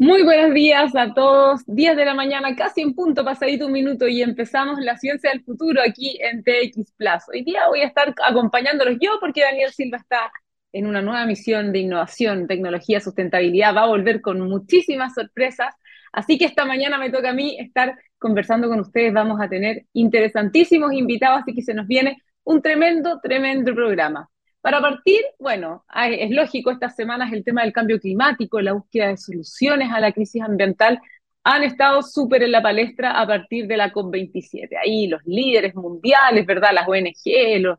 Muy buenos días a todos. 10 de la mañana, casi en punto, pasadito un minuto y empezamos la ciencia del futuro aquí en TX Plus. Hoy día voy a estar acompañándolos yo porque Daniel Silva está en una nueva misión de innovación, tecnología, sustentabilidad. Va a volver con muchísimas sorpresas. Así que esta mañana me toca a mí estar conversando con ustedes. Vamos a tener interesantísimos invitados, así que se nos viene un tremendo, tremendo programa. Para partir, bueno, es lógico, estas semanas el tema del cambio climático, la búsqueda de soluciones a la crisis ambiental han estado súper en la palestra a partir de la COP27. Ahí los líderes mundiales, ¿verdad? Las ONG, los,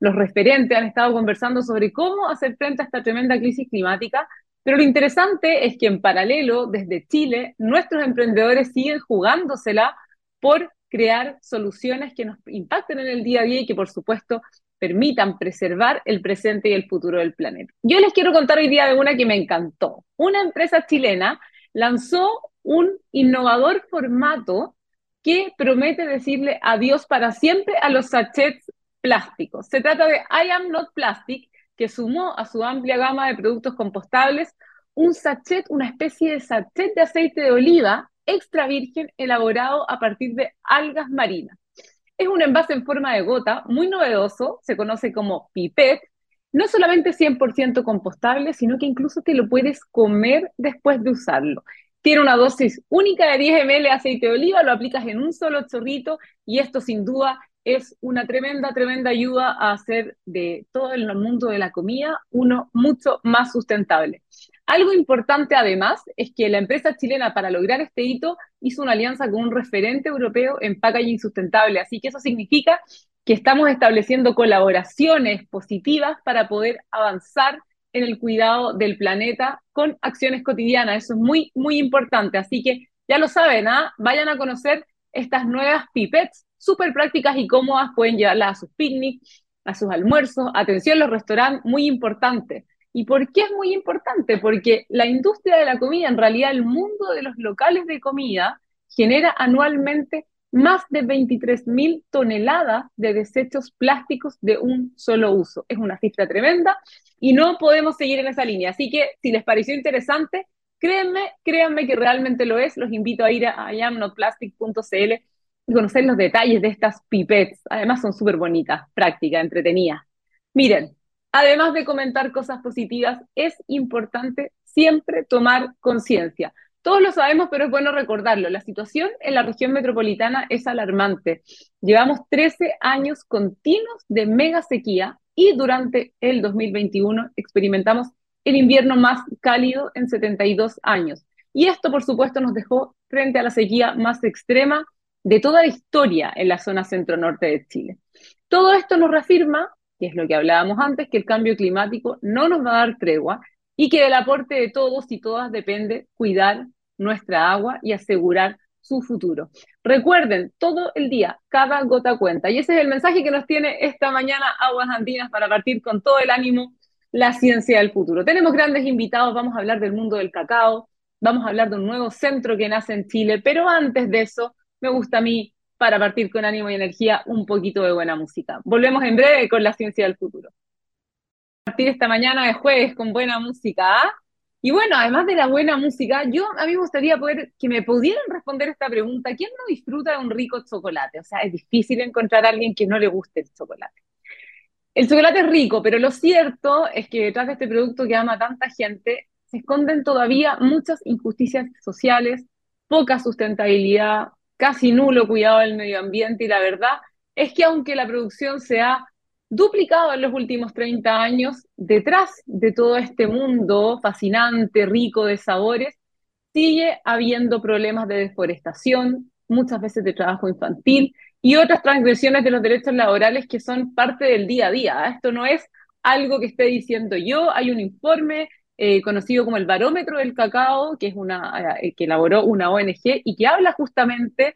los referentes han estado conversando sobre cómo hacer frente a esta tremenda crisis climática, pero lo interesante es que en paralelo, desde Chile, nuestros emprendedores siguen jugándosela por crear soluciones que nos impacten en el día a día y que, por supuesto, permitan preservar el presente y el futuro del planeta. Yo les quiero contar hoy día de una que me encantó. Una empresa chilena lanzó un innovador formato que promete decirle adiós para siempre a los sachets plásticos. Se trata de I Am Not Plastic, que sumó a su amplia gama de productos compostables un sachet, una especie de sachet de aceite de oliva extra virgen elaborado a partir de algas marinas. Es un envase en forma de gota, muy novedoso, se conoce como pipette, no solamente 100% compostable, sino que incluso te lo puedes comer después de usarlo. Tiene una dosis única de 10 ml de aceite de oliva, lo aplicas en un solo chorrito y esto sin duda es una tremenda, tremenda ayuda a hacer de todo el mundo de la comida uno mucho más sustentable. Algo importante además es que la empresa chilena para lograr este hito hizo una alianza con un referente europeo en packaging sustentable, así que eso significa que estamos estableciendo colaboraciones positivas para poder avanzar en el cuidado del planeta con acciones cotidianas. Eso es muy, muy importante. Así que ya lo saben, ¿ah? vayan a conocer estas nuevas pipettes súper prácticas y cómodas. Pueden llevarlas a sus picnics, a sus almuerzos. Atención, los restaurantes, muy importante. ¿Y por qué es muy importante? Porque la industria de la comida, en realidad el mundo de los locales de comida, genera anualmente más de 23.000 toneladas de desechos plásticos de un solo uso. Es una cifra tremenda y no podemos seguir en esa línea. Así que si les pareció interesante, créanme, créanme que realmente lo es. Los invito a ir a iamnotplastic.cl y conocer los detalles de estas pipettes. Además son súper bonitas, prácticas, entretenidas. Miren, además de comentar cosas positivas, es importante siempre tomar conciencia. Todos lo sabemos, pero es bueno recordarlo. La situación en la región metropolitana es alarmante. Llevamos 13 años continuos de mega sequía y durante el 2021 experimentamos el invierno más cálido en 72 años. Y esto, por supuesto, nos dejó frente a la sequía más extrema de toda la historia en la zona centro-norte de Chile. Todo esto nos reafirma que es lo que hablábamos antes, que el cambio climático no nos va a dar tregua y que del aporte de todos y todas depende cuidar nuestra agua y asegurar su futuro. Recuerden, todo el día, cada gota cuenta. Y ese es el mensaje que nos tiene esta mañana Aguas Andinas para partir con todo el ánimo la ciencia del futuro. Tenemos grandes invitados, vamos a hablar del mundo del cacao, vamos a hablar de un nuevo centro que nace en Chile, pero antes de eso, me gusta a mí para partir con ánimo y energía un poquito de buena música. Volvemos en breve con la ciencia del futuro. Partir esta mañana de jueves con buena música. ¿ah? Y bueno, además de la buena música, yo a mí me gustaría poder que me pudieran responder esta pregunta. ¿Quién no disfruta de un rico chocolate? O sea, es difícil encontrar a alguien que no le guste el chocolate. El chocolate es rico, pero lo cierto es que detrás de este producto que ama tanta gente se esconden todavía muchas injusticias sociales, poca sustentabilidad, casi nulo cuidado del medio ambiente y la verdad es que aunque la producción se ha duplicado en los últimos 30 años, detrás de todo este mundo fascinante, rico de sabores, sigue habiendo problemas de deforestación, muchas veces de trabajo infantil y otras transgresiones de los derechos laborales que son parte del día a día. Esto no es algo que esté diciendo yo, hay un informe eh, conocido como el Barómetro del Cacao, que, es una, eh, que elaboró una ONG y que habla justamente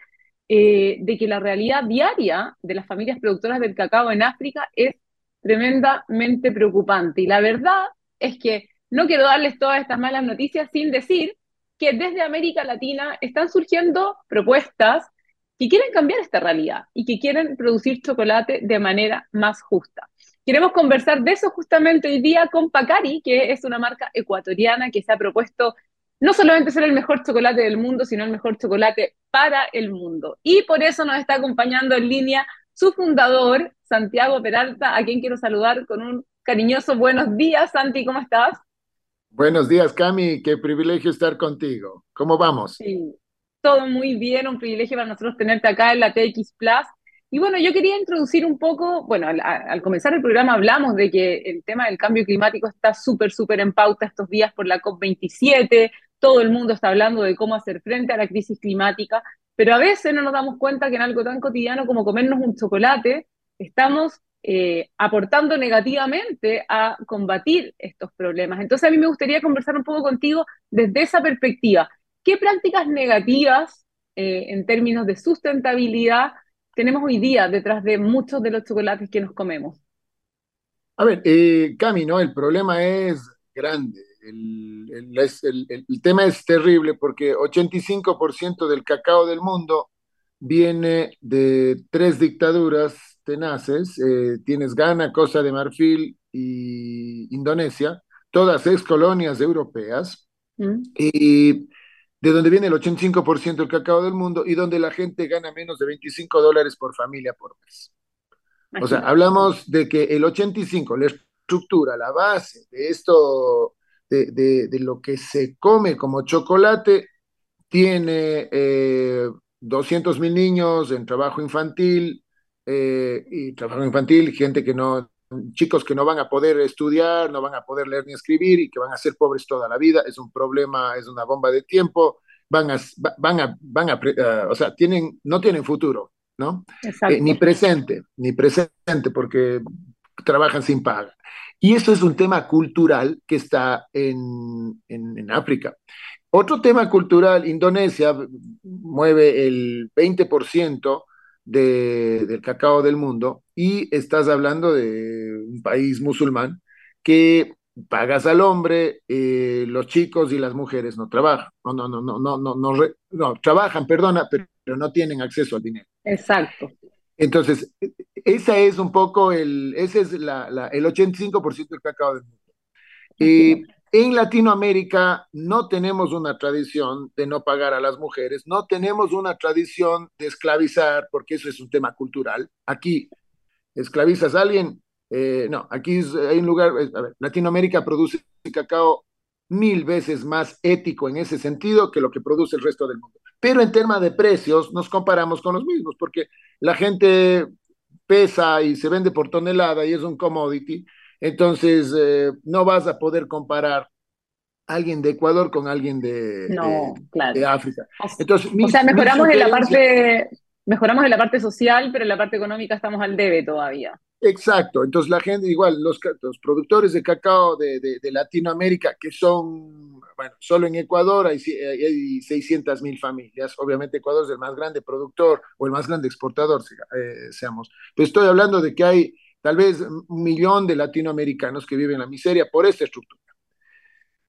eh, de que la realidad diaria de las familias productoras del cacao en África es tremendamente preocupante. Y la verdad es que no quiero darles todas estas malas noticias sin decir que desde América Latina están surgiendo propuestas que quieren cambiar esta realidad y que quieren producir chocolate de manera más justa. Queremos conversar de eso justamente hoy día con Pacari, que es una marca ecuatoriana que se ha propuesto no solamente ser el mejor chocolate del mundo, sino el mejor chocolate para el mundo. Y por eso nos está acompañando en línea su fundador, Santiago Peralta, a quien quiero saludar con un cariñoso buenos días. Santi, ¿cómo estás? Buenos días, Cami. Qué privilegio estar contigo. ¿Cómo vamos? Sí, todo muy bien. Un privilegio para nosotros tenerte acá en la TX Plus. Y bueno, yo quería introducir un poco, bueno, al, comenzar el programa hablamos de que el tema del cambio climático está súper, súper en pauta estos días por la COP27, todo el mundo está hablando de cómo hacer frente a la crisis climática, pero a veces no nos damos cuenta que en algo tan cotidiano como comernos un chocolate, estamos eh, aportando negativamente a combatir estos problemas. Entonces a mí me gustaría conversar un poco contigo desde esa perspectiva. ¿Qué prácticas negativas eh, en términos de sustentabilidad tenemos hoy día detrás de muchos de los chocolates que nos comemos? A ver, eh, Cami, ¿no? El problema es grande. El, el, el, el, tema es terrible porque 85% del cacao del mundo viene de tres dictaduras tenaces. Eh, tienes Ghana, Costa de Marfil y Indonesia, todas ex colonias europeas. Mm. Y de donde viene el 85% del cacao del mundo y donde la gente gana menos de 25 dólares por familia por mes. O sea, hablamos de que el 85, la estructura, la base de esto, de, de, de lo que se come como chocolate, tiene eh, 200 mil niños en trabajo infantil eh, y trabajo infantil, gente que no, chicos que no van a poder estudiar, no van a poder leer ni escribir y que van a ser pobres toda la vida, es un problema, es una bomba de tiempo, van a, van a, van a, uh, o sea, tienen, no tienen futuro, ¿no? Eh, ni presente, ni presente, porque trabajan sin paga. Y eso es un tema cultural que está en, en, en África. Otro tema cultural, Indonesia mueve el 20% de, del cacao del mundo y estás hablando de un país musulmán que pagas al hombre, eh, los chicos y las mujeres no trabajan, no, no, no, no, no, no, no, re, no trabajan, perdona, pero, pero no tienen acceso al dinero. Exacto. Entonces, esa es un poco el, ese es la, la, el 85% del cacao del mundo. Eh, en Latinoamérica no tenemos una tradición de no pagar a las mujeres, no tenemos una tradición de esclavizar, porque eso es un tema cultural. Aquí esclavizas a alguien, eh, no, aquí es, hay un lugar, a ver, Latinoamérica produce cacao mil veces más ético en ese sentido que lo que produce el resto del mundo. Pero en tema de precios nos comparamos con los mismos, porque la gente pesa y se vende por tonelada y es un commodity, entonces eh, no vas a poder comparar alguien de Ecuador con alguien de, no, de, claro. de África. Entonces, mis, o sea, mejoramos en la parte mejoramos en la parte social, pero en la parte económica estamos al debe todavía. Exacto, entonces la gente, igual, los, los productores de cacao de, de, de, Latinoamérica, que son, bueno, solo en Ecuador hay, hay 600 mil familias, obviamente Ecuador es el más grande productor o el más grande exportador, eh, seamos, pero estoy hablando de que hay tal vez un millón de latinoamericanos que viven la miseria por esta estructura.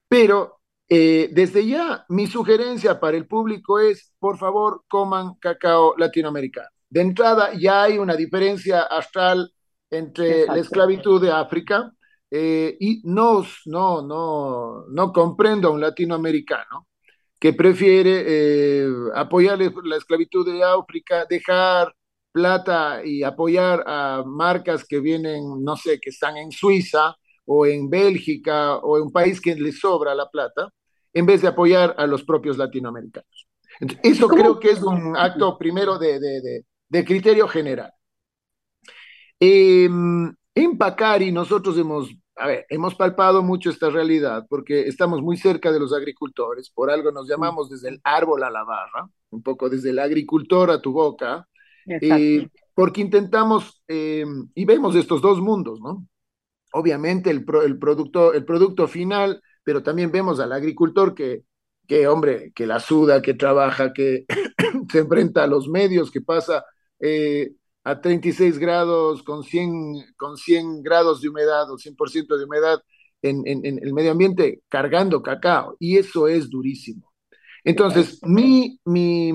Pero eh, desde ya, mi sugerencia para el público es, por favor, coman cacao latinoamericano. De entrada, ya hay una diferencia astral entre Exacto. la esclavitud de África eh, y no, no, no, no comprendo a un latinoamericano que prefiere eh, apoyar la esclavitud de África, dejar plata y apoyar a marcas que vienen, no sé, que están en Suiza o en Bélgica o en un país que les sobra la plata, en vez de apoyar a los propios latinoamericanos. Entonces, eso creo que es un acto primero de, de, de, de criterio general. Eh, en Pacari nosotros hemos, a ver, hemos palpado mucho esta realidad porque estamos muy cerca de los agricultores, por algo nos llamamos desde el árbol a la barra, un poco desde el agricultor a tu boca, eh, porque intentamos eh, y vemos estos dos mundos, ¿no? Obviamente el, pro, el, producto, el producto final, pero también vemos al agricultor que, que, hombre, que la suda, que trabaja, que se enfrenta a los medios, que pasa eh, a 36 grados con 100, con 100 grados de humedad o 100% de humedad en, en, en, el medio ambiente cargando cacao, y eso es durísimo. Entonces, mi, mi,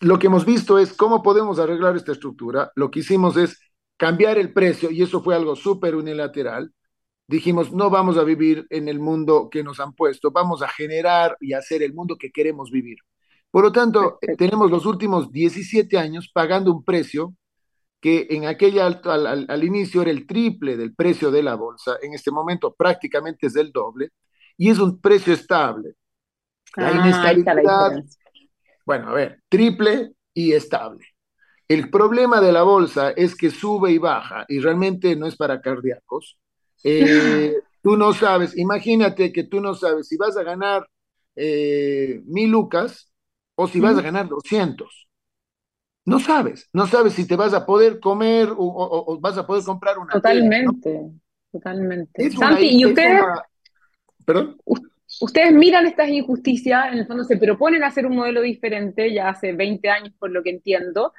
lo que hemos visto es cómo podemos arreglar esta estructura. Lo que hicimos es cambiar el precio, y eso fue algo súper unilateral. dijimos, no vamos a vivir en el mundo que nos han puesto, vamos a generar y hacer el mundo que queremos vivir. Por lo tanto, tenemos los últimos 17 años pagando un precio que en aquella al, al, al, inicio era el triple del precio de la bolsa, en este momento prácticamente es el doble, y es un precio estable. La ah, inestabilidad, la bueno, a ver, triple y estable. El problema de la bolsa es que sube y baja, y realmente no es para cardíacos. Eh, tú no sabes, imagínate que tú no sabes si vas a ganar eh, mil lucas o si vas a ganar 200. No sabes, no sabes si te vas a poder comer o, o, o vas a poder comprar una. Totalmente, tela, ¿no? totalmente. Santi, ¿y ustedes? Una... ¿Perdón? Ustedes miran estas injusticias, en el fondo se proponen hacer un modelo diferente ya hace 20 años, por lo que entiendo.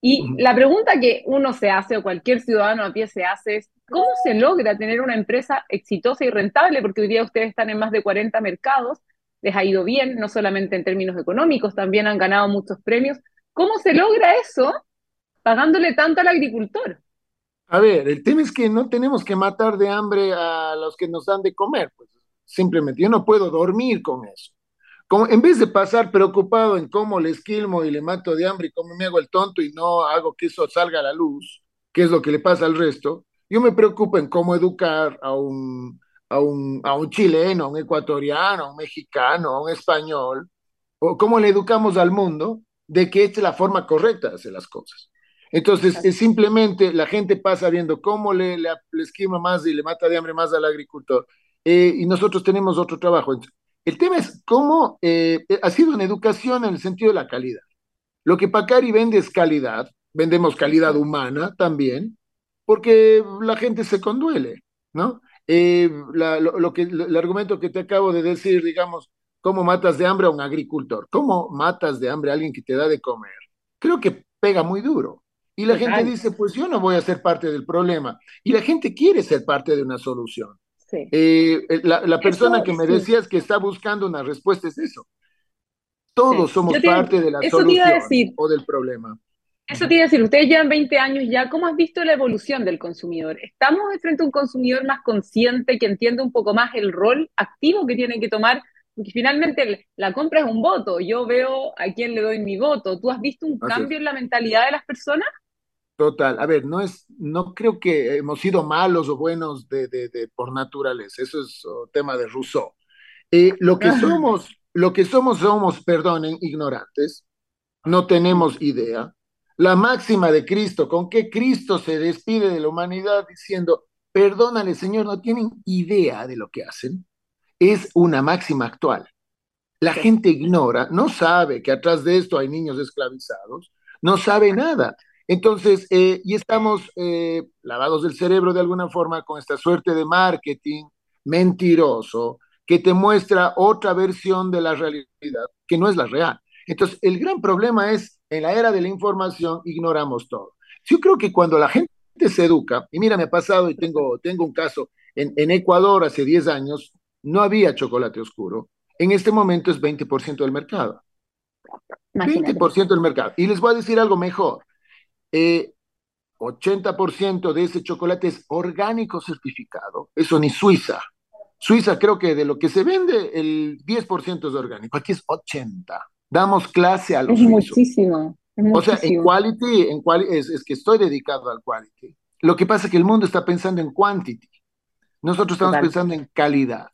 Y la pregunta que uno se hace, o cualquier ciudadano a pie se hace, es: ¿cómo se logra tener una empresa exitosa y rentable? Porque hoy día ustedes están en más de 40 mercados, les ha ido bien, no solamente en términos económicos, también han ganado muchos premios. ¿Cómo se logra eso pagándole tanto al agricultor? A ver, el tema es que no tenemos que matar de hambre a los que nos dan de comer, pues simplemente yo no puedo dormir con eso. Como, en vez de pasar preocupado en cómo le esquilmo y le mato de hambre y cómo me hago el tonto y no hago que eso salga a la luz, que es lo que le pasa al resto, yo me preocupo en cómo educar a un, a un, a un chileno, a un ecuatoriano, a un mexicano, a un español, o cómo le educamos al mundo de que esta es la forma correcta de hacer las cosas. Entonces, es simplemente la gente pasa viendo cómo le, le, le, esquima más y le mata de hambre más al agricultor. Eh, y nosotros tenemos otro trabajo. El tema es cómo eh, ha sido una educación en el sentido de la calidad. Lo que Pacari vende es calidad, vendemos calidad humana también, porque la gente se conduele, ¿no? Eh, la, lo, lo, que, el argumento que te acabo de decir, digamos, ¿cómo matas de hambre a un agricultor? ¿Cómo matas de hambre a alguien que te da de comer? Creo que pega muy duro. Y la Total. gente dice, pues yo no voy a ser parte del problema. Y la gente quiere ser parte de una solución. Sí. Eh, la, la, persona eso, que me decías sí. que está buscando una respuesta es eso. Todos sí. somos te, parte de la solución o del problema. Eso te iba a decir, ustedes llevan 20 años ya, ¿cómo has visto la evolución del consumidor? ¿Estamos frente a un consumidor más consciente, que entiende un poco más el rol activo que tiene que tomar? Porque finalmente la compra es un voto, yo veo a quién le doy mi voto. ¿Tú has visto un Así cambio es. en la mentalidad de las personas? Total, a ver, no es, no creo que hemos sido malos o buenos de, de, de por naturaleza, eso es tema de Rousseau. Eh, lo que somos, lo que somos, somos, perdonen, ignorantes, no tenemos idea, la máxima de Cristo, con que Cristo se despide de la humanidad diciendo, perdónale Señor, no tienen idea de lo que hacen, es una máxima actual. La gente ignora, no sabe que atrás de esto hay niños esclavizados, no sabe nada. Entonces, eh, y estamos eh, lavados del cerebro de alguna forma con esta suerte de marketing mentiroso que te muestra otra versión de la realidad que no es la real. Entonces, el gran problema es en la era de la información ignoramos todo. Yo creo que cuando la gente se educa, y mira, me ha pasado y tengo, tengo un caso, en, en Ecuador hace 10 años no había chocolate oscuro, en este momento es 20% del mercado. Imagínate. 20% del mercado. Y les voy a decir algo mejor. Eh, 80% de ese chocolate es orgánico certificado, eso ni Suiza. Suiza creo que de lo que se vende, el 10% es orgánico, aquí es 80% damos clase a los es muchísimo, es muchísimo. O sea, en quality, en quali es, es, que estoy dedicado al quality. Lo que pasa es que el mundo está pensando en quantity. Nosotros estamos Total. pensando en calidad.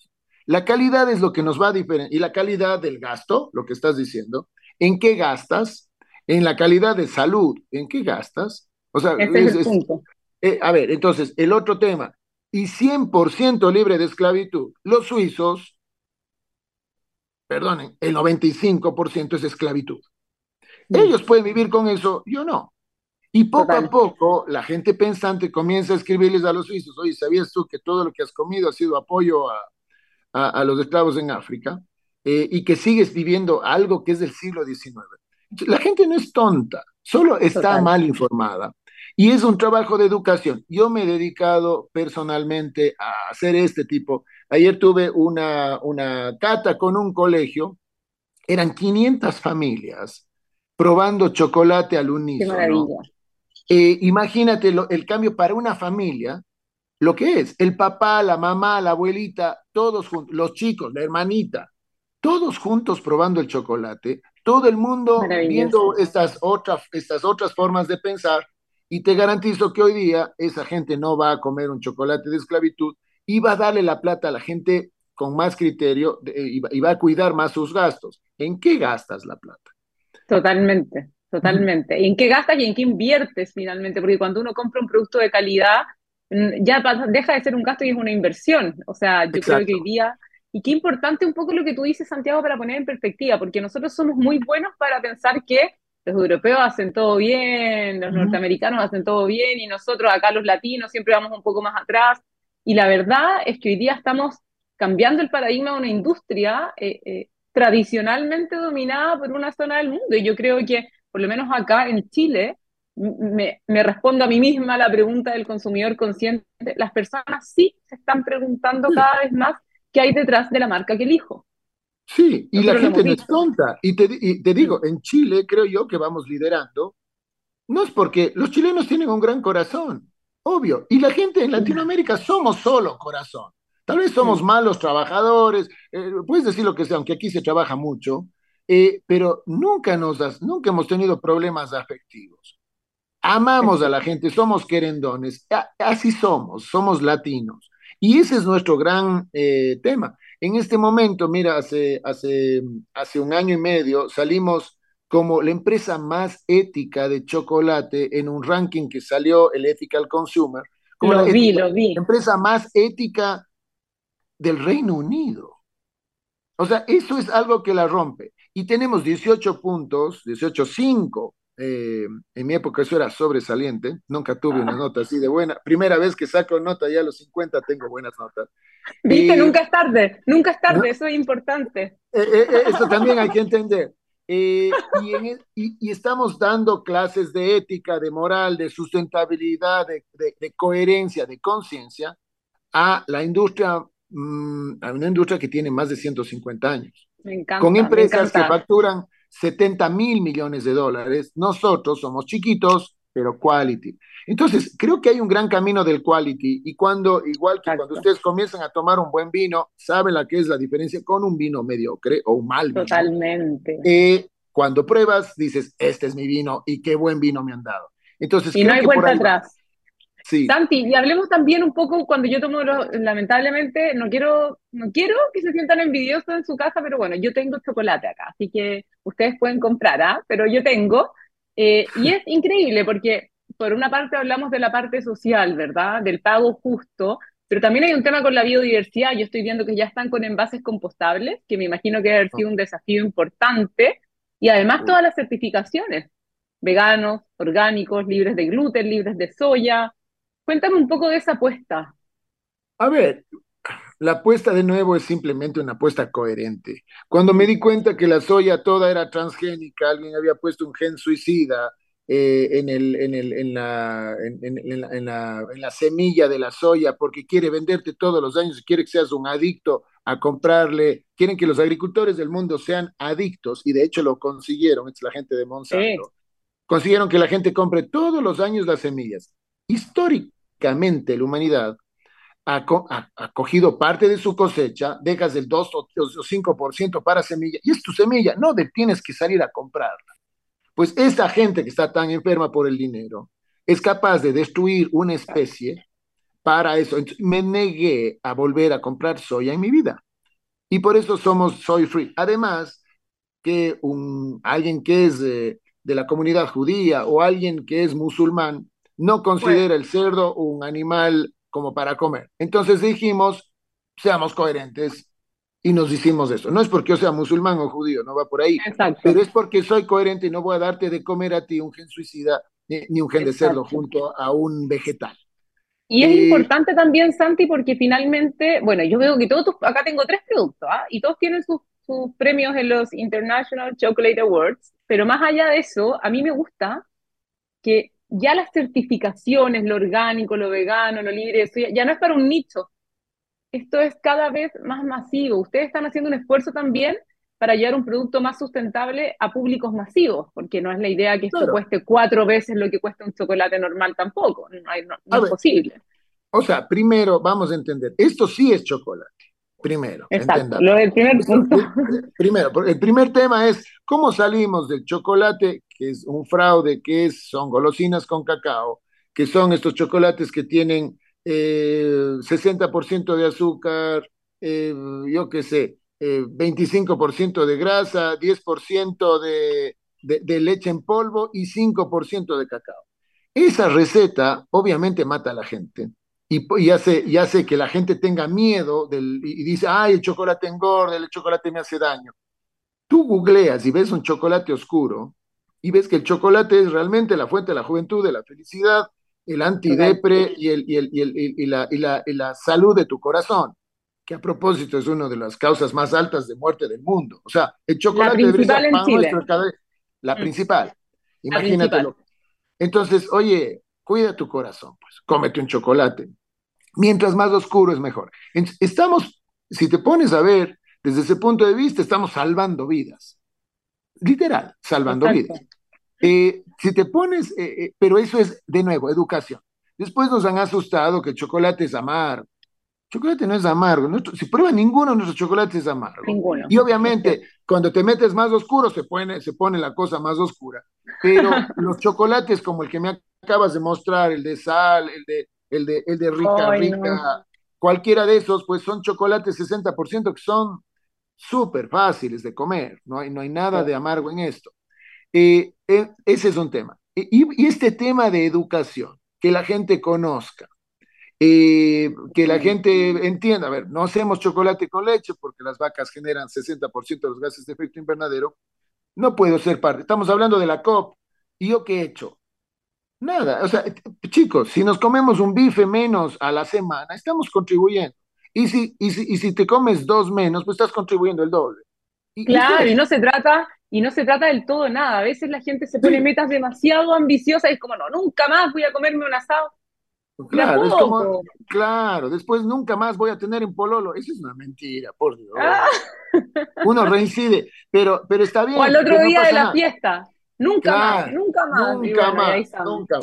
La calidad es lo que nos va a diferenciar. Y la calidad del gasto, lo que estás diciendo, ¿en qué gastas? En la calidad de salud, ¿en qué gastas? O sea, es, es, es eh, a ver, entonces, el otro tema, y 100% libre de esclavitud. Los suizos perdonen, el 95% es esclavitud. Sí. Ellos pueden vivir con eso, yo no. Y poco Total. a poco la gente pensante comienza a escribirles a los suizos, oye, ¿sabías tú que todo lo que has comido ha sido apoyo a, a, a los esclavos en África? Eh, y que sigues viviendo algo que es del siglo XIX. La gente no es tonta, solo está Total. mal informada. Y es un trabajo de educación. Yo me he dedicado personalmente a hacer este tipo Ayer tuve una, una cata con un colegio, eran 500 familias probando chocolate al unísono. Eh, imagínate lo, el cambio para una familia lo que es. El papá, la mamá, la abuelita, todos juntos, los chicos, la hermanita, todos juntos probando el chocolate, todo el mundo viendo estas otras, estas otras formas de pensar, y te garantizo que hoy día esa gente no va a comer un chocolate de esclavitud y va a darle la plata a la gente con más criterio y va a cuidar más sus gastos. ¿En qué gastas la plata? Totalmente, totalmente. ¿Y en qué gastas y en qué inviertes finalmente? Porque cuando uno compra un producto de calidad, mm, ya deja de ser un gasto y es una inversión. O sea, yo creo que hoy día, y qué importante un poco lo que tú dices, Santiago, para poner en perspectiva, porque nosotros somos muy buenos para pensar que los europeos hacen todo bien, los norteamericanos hacen todo bien, y nosotros acá los latinos siempre vamos un poco más atrás. Y la verdad es que hoy día estamos cambiando el paradigma de una industria eh, eh, tradicionalmente dominada por una zona del mundo. Y yo creo que, por lo menos acá en Chile, me, respondo a mí misma la pregunta del consumidor consciente. Las personas sí se están preguntando cada vez más qué hay detrás de la marca que elijo. Sí, y la gente no es tonta. Y te, y te digo, en Chile creo yo que vamos liderando. No es porque los chilenos tienen un gran corazón, obvio. Y la gente en Latinoamérica somos solo corazón. Tal vez somos malos trabajadores, eh, puedes decir lo que sea, aunque aquí se trabaja mucho, eh, pero nunca, nos nunca hemos tenido problemas afectivos. Amamos a la gente, somos querendones, así somos, somos latinos. Y ese es nuestro gran eh, tema. En este momento, mira, hace, hace, hace un año y medio salimos como la empresa más ética de chocolate en un ranking que salió el Ethical Consumer. Como lo la vi, lo vi. empresa más ética del Reino Unido. O sea, eso es algo que la rompe. Y tenemos 18 puntos, 18.5. Eh, en mi época eso era sobresaliente. Nunca tuve una ah. nota así de buena. Primera vez que saco nota ya a los 50 tengo buenas notas. Viste, nunca es tarde, nunca es tarde, eso es importante. Eh, eh, eso también hay que entender. y, y, estamos dando clases de ética, de moral, de sustentabilidad, de, de coherencia, de conciencia a la industria Mm, a una industria que tiene más de 150 años. con empresas que facturan 70 mil millones de dólares. Nosotros somos chiquitos, pero quality. Entonces, creo que hay un gran camino del quality y cuando, igual que cuando ustedes comienzan a tomar un buen vino, saben la que es la diferencia con un vino mediocre o un mal vino. Totalmente. Eh, cuando pruebas, dices, este es mi vino y qué buen vino me han dado. Entonces, y no hay vuelta atrás. Santi, y hablemos también un poco cuando yo tomo, lamentablemente, no quiero, no quiero que se sientan envidiosos en su casa, pero bueno, yo tengo chocolate acá, así que ustedes pueden comprar, ¿ah? Pero yo tengo, eh, y es increíble porque por una parte hablamos de la parte social, ¿verdad? Del pago justo, pero también hay un tema con la biodiversidad. Yo estoy viendo que ya están con envases compostables, que me imagino que ha sido un desafío importante, y además todas las certificaciones, veganos, orgánicos, libres de gluten, libres de soya, Cuéntame un poco de esa apuesta. A ver, la apuesta de nuevo es simplemente una apuesta coherente. Cuando me di cuenta que la soya toda era transgénica, alguien había puesto un gen suicida en, la, semilla de la soya porque quiere venderte todos los años y quiere que seas un adicto a comprarle, quieren que los agricultores del mundo sean adictos y de hecho lo consiguieron, es la gente de Monsanto. Consiguieron que la gente compre todos los años las semillas. Histórico la humanidad ha, cogido parte de su cosecha, dejas el 2 o 5% para semilla, y es tu semilla, no tienes que salir a comprarla. Pues esa gente que está tan enferma por el dinero es capaz de destruir una especie para eso. me negué a volver a comprar soya en mi vida. Y por eso somos soy free. Además, que un, alguien que es de la comunidad judía o alguien que es musulmán no considera el cerdo un animal como para comer. Entonces dijimos, seamos coherentes y nos hicimos eso. No es porque yo sea musulmán o judío, no va por ahí, pero es porque soy coherente y no voy a darte de comer a ti un gen suicida ni, un gen de cerdo junto a un vegetal. Y es eh, importante también, Santi, porque finalmente, bueno, yo veo que todos, acá tengo tres productos, ¿ah? y todos tienen sus, sus premios en los International Chocolate Awards, pero más allá de eso, a mí me gusta que ya las certificaciones, lo orgánico, lo vegano, lo libre, eso ya, no es para un nicho. Esto es cada vez más masivo. Ustedes están haciendo un esfuerzo también para llevar un producto más sustentable a públicos masivos, porque no es la idea que esto cueste cuatro veces lo que cuesta un chocolate normal tampoco, no, es posible. O sea, primero vamos a entender, esto sí es chocolate. Primero, Exacto, lo del primer punto. primero, el primer tema es cómo salimos del chocolate, que es un fraude, que es, son golosinas con cacao, que son estos chocolates que tienen eh, 60% de azúcar, eh, yo qué sé, eh, 25% de grasa, 10% de, de, de leche en polvo y 5% de cacao. Esa receta obviamente mata a la gente y, y, hace, y hace que la gente tenga miedo del, y dice, ay, el chocolate engorda, el chocolate me hace daño. Tú googleas y ves un chocolate oscuro y ves que el chocolate es realmente la fuente de la juventud, de la felicidad, el antidepre y, el, y, el, y, el, y, la, y, la, y la salud de tu corazón, que a propósito es una de las causas más altas de muerte del mundo. O sea, el chocolate debería ser pan nuestro cada vez. La mm. principal. Imagínatelo. Entonces, oye, cuida tu corazón, pues, cómete un chocolate. Mientras más oscuro es mejor. Estamos, si te pones a ver, desde ese punto de vista, estamos salvando vidas. Literal, salvando Exacto. vidas. Eh, si te pones, eh, eh, pero eso es, de nuevo, educación. Después nos han asustado que el chocolate es amargo. Chocolate no es amargo. Nuestro, si prueba ninguno de nuestros chocolates es amargo. Ninguno. Y obviamente, cuando te metes más oscuro, se pone, se pone la cosa más oscura. Pero los chocolates como el que me acabas de mostrar, el de sal, el de, el de, el de rica, Ay, rica, no. cualquiera de esos, pues son chocolates 60% que son súper fáciles de comer. No hay, no hay nada sí. de amargo en esto. Eh, eh, ese es un tema. Y, y, este tema de educación, que la gente conozca, eh, que la gente entienda, a ver, no hacemos chocolate con leche porque las vacas generan 60% de los gases de efecto invernadero, no puedo ser parte. Estamos hablando de la COP, ¿y yo qué he hecho? Nada, o sea, chicos, si nos comemos un bife menos a la semana, estamos contribuyendo. Y si, y si, y si te comes dos menos, pues estás contribuyendo el doble. Y, claro, y no se trata y no se trata del todo nada. A veces la gente se pone sí. metas demasiado ambiciosas y es como, no, nunca más voy a comerme un asado. Claro, es como, claro, después nunca más voy a tener un pololo. Eso es una mentira, por Dios. Ah. Uno reincide, pero, pero está bien. O al otro día no de la nada. fiesta. Nunca claro, más, nunca más. Nunca más, nunca.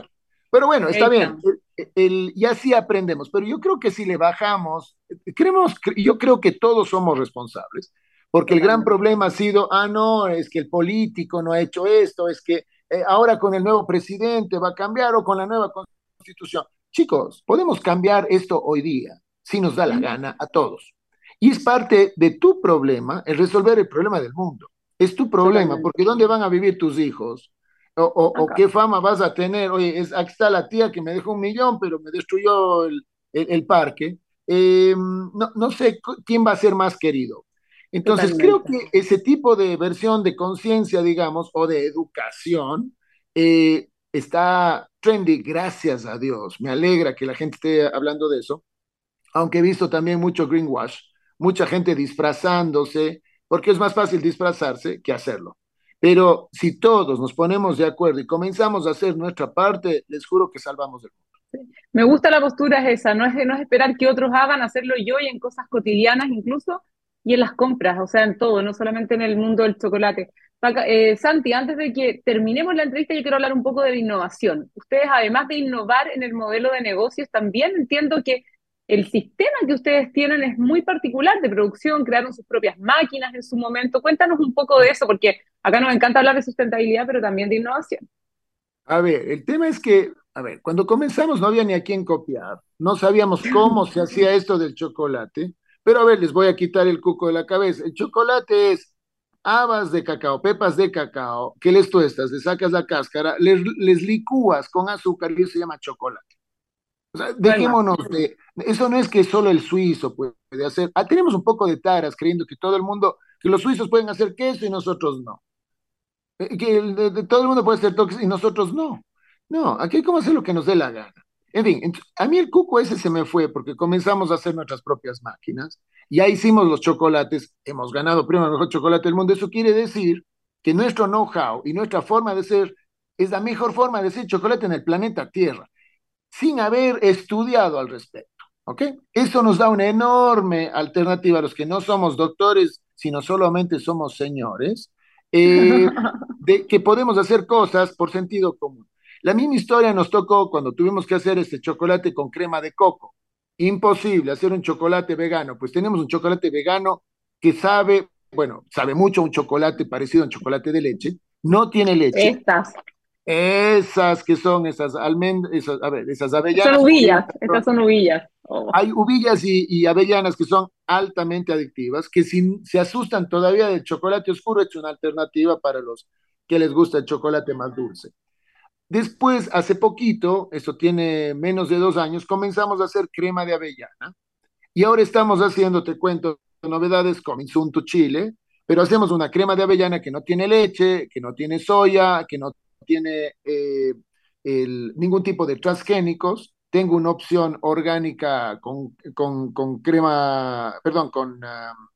Pero bueno, está bien. El, el, y así aprendemos. Pero yo creo que si le bajamos, creemos, yo creo que todos somos responsables porque el gran problema ha sido, ah, no, es que el político no ha hecho esto, es que eh, ahora con el nuevo presidente va a cambiar o con la nueva constitución. Chicos, podemos cambiar esto hoy día, si nos da la gana a todos. Y es parte de tu problema el resolver el problema del mundo. Es tu problema, porque ¿dónde van a vivir tus hijos? O, o, o qué fama vas a tener? Oye, es, aquí está la tía que me dejó un millón, pero me destruyó el, el, el parque. Eh, no, no sé quién va a ser más querido entonces, Totalmente. creo que ese tipo de versión de conciencia, digamos, o de educación, eh, está trendy, gracias a Dios. Me alegra que la gente esté hablando de eso, aunque he visto también mucho greenwash, mucha gente disfrazándose, porque es más fácil disfrazarse que hacerlo. Pero si todos nos ponemos de acuerdo y comenzamos a hacer nuestra parte, les juro que salvamos el mundo. Me gusta la postura es esa, no es, no es esperar que otros hagan, hacerlo yo y en cosas cotidianas incluso, y en las compras, o sea, en todo, no solamente en el mundo del chocolate. Eh, Santi, antes de que terminemos la entrevista, yo quiero hablar un poco de la innovación. Ustedes, además de innovar en el modelo de negocios, también entiendo que el sistema que ustedes tienen es muy particular de producción, crearon sus propias máquinas en su momento. Cuéntanos un poco de eso, porque acá nos encanta hablar de sustentabilidad, pero también de innovación. A ver, el tema es que, a ver, cuando comenzamos no había ni a quién copiar, no sabíamos cómo se hacía esto del chocolate. Pero a ver, les voy a quitar el cuco de la cabeza. El chocolate es habas de cacao, pepas de cacao, que les tuestas, le sacas la cáscara, les, les licúas con azúcar y eso se llama chocolate. O sea, dejémonos de. Eso no es que solo el suizo puede hacer. Ah, tenemos un poco de taras creyendo que todo el mundo, que los suizos pueden hacer queso y nosotros no. Eh, que el, de, de, todo el mundo puede hacer toques y nosotros no. No, aquí hay como hacer lo que nos dé la gana. En fin, a mí el cuco ese se me fue porque comenzamos a hacer nuestras propias máquinas, ya hicimos los chocolates, hemos ganado primero el mejor chocolate del mundo, eso quiere decir que nuestro know-how y nuestra forma de ser es la mejor forma de hacer chocolate en el planeta Tierra, sin haber estudiado al respecto. ¿Ok? Eso nos da una enorme alternativa a los que no somos doctores, sino solamente somos señores, eh, de que podemos hacer cosas por sentido común. La misma historia nos tocó cuando tuvimos que hacer este chocolate con crema de coco. Imposible hacer un chocolate vegano. Pues tenemos un chocolate vegano que sabe, bueno, sabe mucho a un chocolate parecido a un chocolate de leche. No tiene leche. Estas. Esas que son esas almendras, esas, a ver, esas avellanas. Son uvillas, estas son uvillas. Oh. Hay uvillas y, y, avellanas que son altamente adictivas, que si se asustan todavía del chocolate oscuro, es una alternativa para los que les gusta el chocolate más dulce. Después, hace poquito, esto tiene menos de dos años, comenzamos a hacer crema de avellana. Y ahora estamos haciendo, te cuento, novedades con Insunto Chile, pero hacemos una crema de avellana que no tiene leche, que no tiene soya, que no tiene eh, el, ningún tipo de transgénicos. Tengo una opción orgánica con, con, con crema, perdón, con, uh,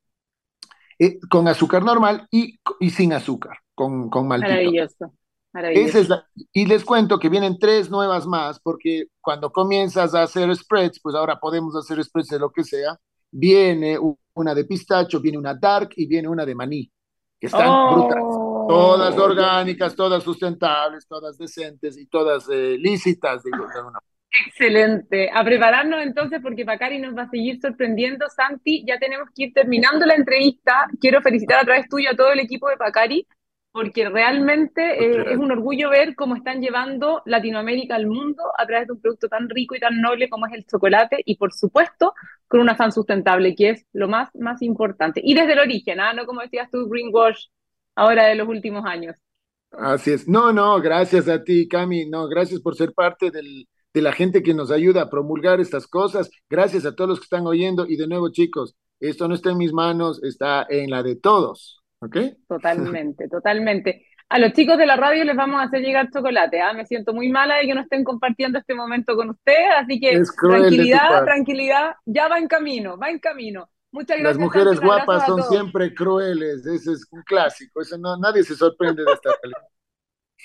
eh, con azúcar normal y, y sin azúcar, con, con maltito. Maravilloso. Esa es la, y les cuento que vienen tres nuevas más, porque cuando comienzas a hacer spreads, pues ahora podemos hacer spreads de lo que sea. Viene una de pistacho, viene una dark y viene una de maní, que están Oh. brutales. Todas orgánicas, todas sustentables, todas decentes y todas eh, lícitas. digo, de alguna Excelente. A prepararnos entonces porque Pacari nos va a seguir sorprendiendo. Santi, ya tenemos que ir terminando la entrevista. Quiero felicitar a través tuyo a todo el equipo de Pacari porque realmente eh, es un orgullo ver cómo están llevando Latinoamérica al mundo a través de un producto tan rico y tan noble como es el chocolate y por supuesto con un afán sustentable que es lo más, más importante. Y desde el origen, ¿ah? No como decías tú, greenwash ahora de los últimos años. Así es. No, no, gracias a ti, Cami. No, gracias por ser parte del, de la gente que nos ayuda a promulgar estas cosas. Gracias a todos los que están oyendo. Y de nuevo, chicos, esto no está en mis manos, está en la de todos. ¿Ok? Totalmente, totalmente. A los chicos de la radio les vamos a hacer llegar chocolate. ¿ah? Me siento muy mala de que no estén compartiendo este momento con ustedes, así que tranquilidad, tranquilidad, ya va en camino, va en camino. Muchas Las gracias. mujeres un abrazo guapas son siempre crueles. Ese es un clásico. Eso no, nadie se sorprende de esta realidad.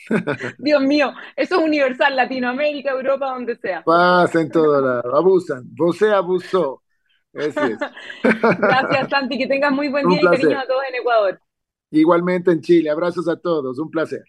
Dios mío, eso es universal, Latinoamérica, Europa, donde sea. Pasa en todo lado. Abusan. Você abusó. Es. Gracias, Santi, que tengas muy buen Un día y placer. cariños a todos en Ecuador. Igualmente en Chile. Abrazos a todos. Un placer.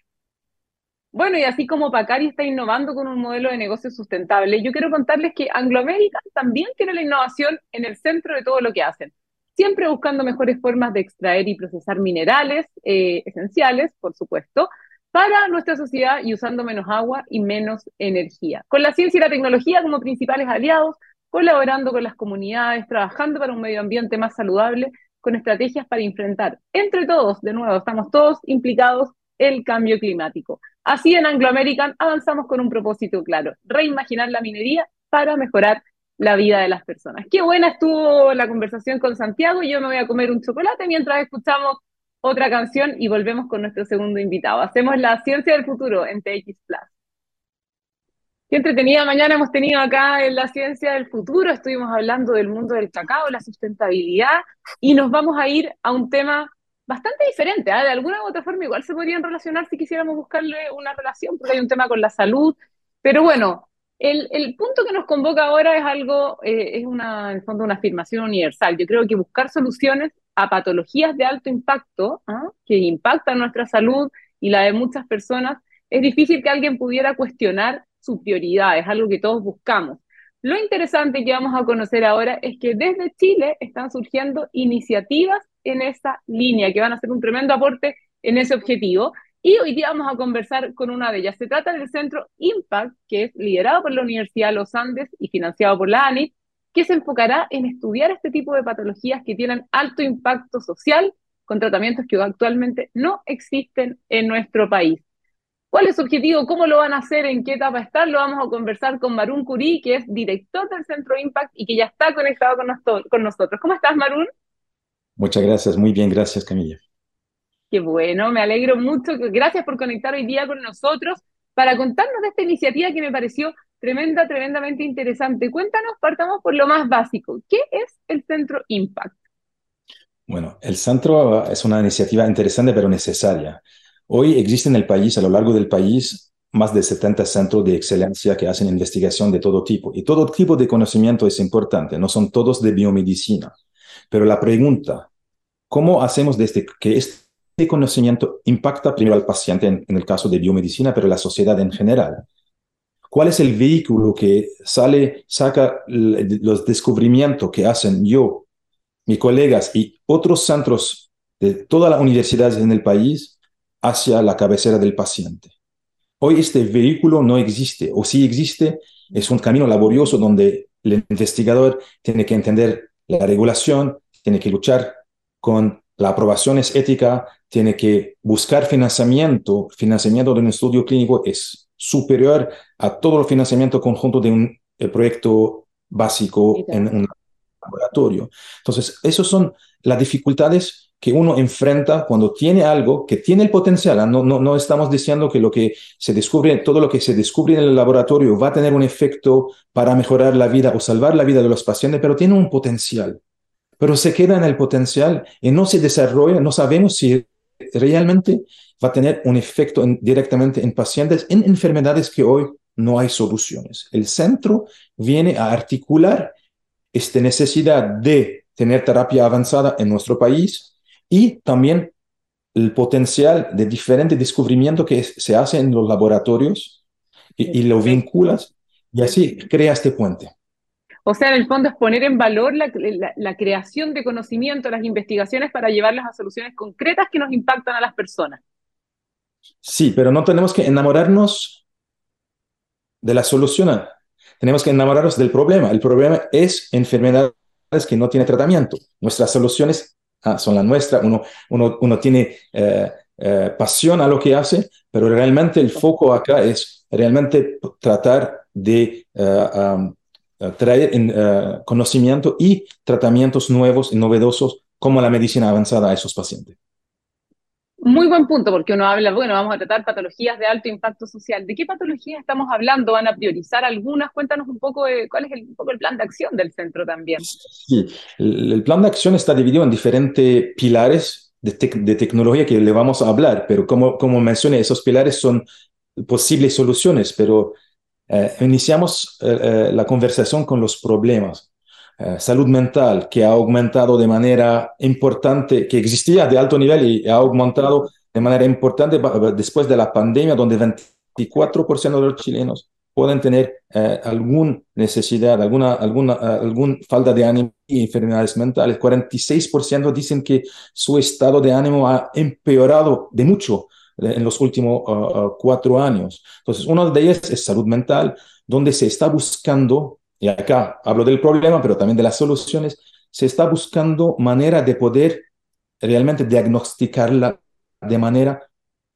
Bueno, y así como Pacari está innovando con un modelo de negocio sustentable, yo quiero contarles que Anglo American también tiene la innovación en el centro de todo lo que hacen, siempre buscando mejores formas de extraer y procesar minerales eh, esenciales, por supuesto, para nuestra sociedad y usando menos agua y menos energía. Con la ciencia y la tecnología como principales aliados, colaborando con las comunidades, trabajando para un medio ambiente más saludable, con estrategias para enfrentar entre todos, de nuevo, estamos todos implicados, el cambio climático. Así en Anglo American avanzamos con un propósito claro, reimaginar la minería para mejorar la vida de las personas. Qué buena estuvo la conversación con Santiago yo me voy a comer un chocolate mientras escuchamos otra canción y volvemos con nuestro segundo invitado. Hacemos la ciencia del futuro en TX Plus. Qué entretenida mañana hemos tenido acá en la ciencia del futuro. Estuvimos hablando del mundo del cacao, la sustentabilidad y nos vamos a ir a un tema bastante diferente. ¿eh? De alguna u otra forma igual se podrían relacionar si quisiéramos buscarle una relación, porque hay un tema con la salud. Pero bueno, el, punto que nos convoca ahora es algo, eh, es una, en fondo una afirmación universal. Yo creo que buscar soluciones a patologías de alto impacto, ¿ah? que impactan nuestra salud y la de muchas personas, es difícil que alguien pudiera cuestionar su prioridad, es algo que todos buscamos. Lo interesante que vamos a conocer ahora es que desde Chile están surgiendo iniciativas en esa línea que van a hacer un tremendo aporte en ese objetivo. Y hoy día vamos a conversar con una de ellas. Se trata del centro Impact, que es liderado por la Universidad de los Andes y financiado por la ANI, que se enfocará en estudiar este tipo de patologías que tienen alto impacto social con tratamientos que actualmente no existen en nuestro país. ¿Cuál es su objetivo? ¿Cómo lo van a hacer? ¿En qué etapa están? Lo vamos a conversar con Marún Curí, que es director del Centro Impact y que ya está conectado con. Con nosotros. ¿Cómo estás, Marún? Muchas gracias, muy bien, gracias Camilla. Qué bueno, me alegro mucho. Gracias por conectar hoy día con nosotros para contarnos de esta iniciativa que me pareció tremenda, tremendamente interesante. Cuéntanos, partamos por lo más básico. ¿Qué es el Centro Impact? Bueno, el centro es una iniciativa interesante pero necesaria. Hoy existe en el país, a lo largo del país, más de 70 centros de excelencia que hacen investigación de todo tipo. Y todo tipo de conocimiento es importante, no son todos de biomedicina. Pero la pregunta, ¿cómo hacemos desde que este conocimiento impacta primero al paciente en, en, el caso de biomedicina, pero la sociedad en general? ¿Cuál es el vehículo que sale, saca los descubrimientos que hacen yo, mis colegas y otros centros de todas las universidades en el país hacia la cabecera del paciente? Hoy este vehículo no existe, o si existe, es un camino laborioso donde el investigador tiene que entender la regulación, tiene que luchar con la aprobación es ética, tiene que buscar financiamiento. Financiamiento de un estudio clínico es superior a todo el financiamiento conjunto de un eh, proyecto básico en un laboratorio. Entonces, esas son las dificultades que uno enfrenta cuando tiene algo que tiene el potencial. ¿ah? No, no, no estamos diciendo que lo que se descubre, todo lo que se descubre en el laboratorio va a tener un efecto para mejorar la vida o salvar la vida de los pacientes, pero tiene un potencial. Pero se queda en el potencial y no se desarrolla, no sabemos si realmente va a tener un efecto directamente en pacientes en enfermedades que hoy no hay soluciones. El centro viene a articular esta necesidad de tener terapia avanzada en nuestro país y también el potencial de diferente descubrimiento que se hace en los laboratorios y, y lo vinculas y así crea este puente. O sea, en el fondo es poner en valor la, la, creación de conocimiento, las investigaciones para llevarlas a soluciones concretas que nos impactan a las personas. Sí, pero no tenemos que enamorarnos de la solución. Tenemos que enamorarnos del problema. El problema es enfermedades que no tienen tratamiento. Nuestras soluciones ah, son las nuestras. Uno, uno, uno tiene eh, eh, pasión a lo que hace, pero realmente el foco acá es realmente tratar de uh, traer en, conocimiento y tratamientos nuevos y novedosos como la medicina avanzada a esos pacientes. Muy buen punto, porque uno habla, bueno, vamos a tratar patologías de alto impacto social. ¿De qué patologías estamos hablando? ¿Van a priorizar algunas? Cuéntanos un poco de, cuál es el, un poco el plan de acción del centro también. Sí, el, plan de acción está dividido en diferentes pilares de, de, tecnología que le vamos a hablar, pero como, como mencioné, esos pilares son posibles soluciones, pero eh, iniciamos eh, eh, la conversación con los problemas. Salud mental, que ha aumentado de manera importante, que existía de alto nivel y ha aumentado de manera importante después de la pandemia, donde 24% de los chilenos pueden tener alguna necesidad, alguna, alguna algún falta de ánimo y enfermedades mentales. 46% dicen que su estado de ánimo ha empeorado de mucho en los últimos cuatro años. Entonces, una de ellas es salud mental, donde se está buscando, y acá hablo del problema, pero también de las soluciones, se está buscando manera de poder realmente diagnosticarla de manera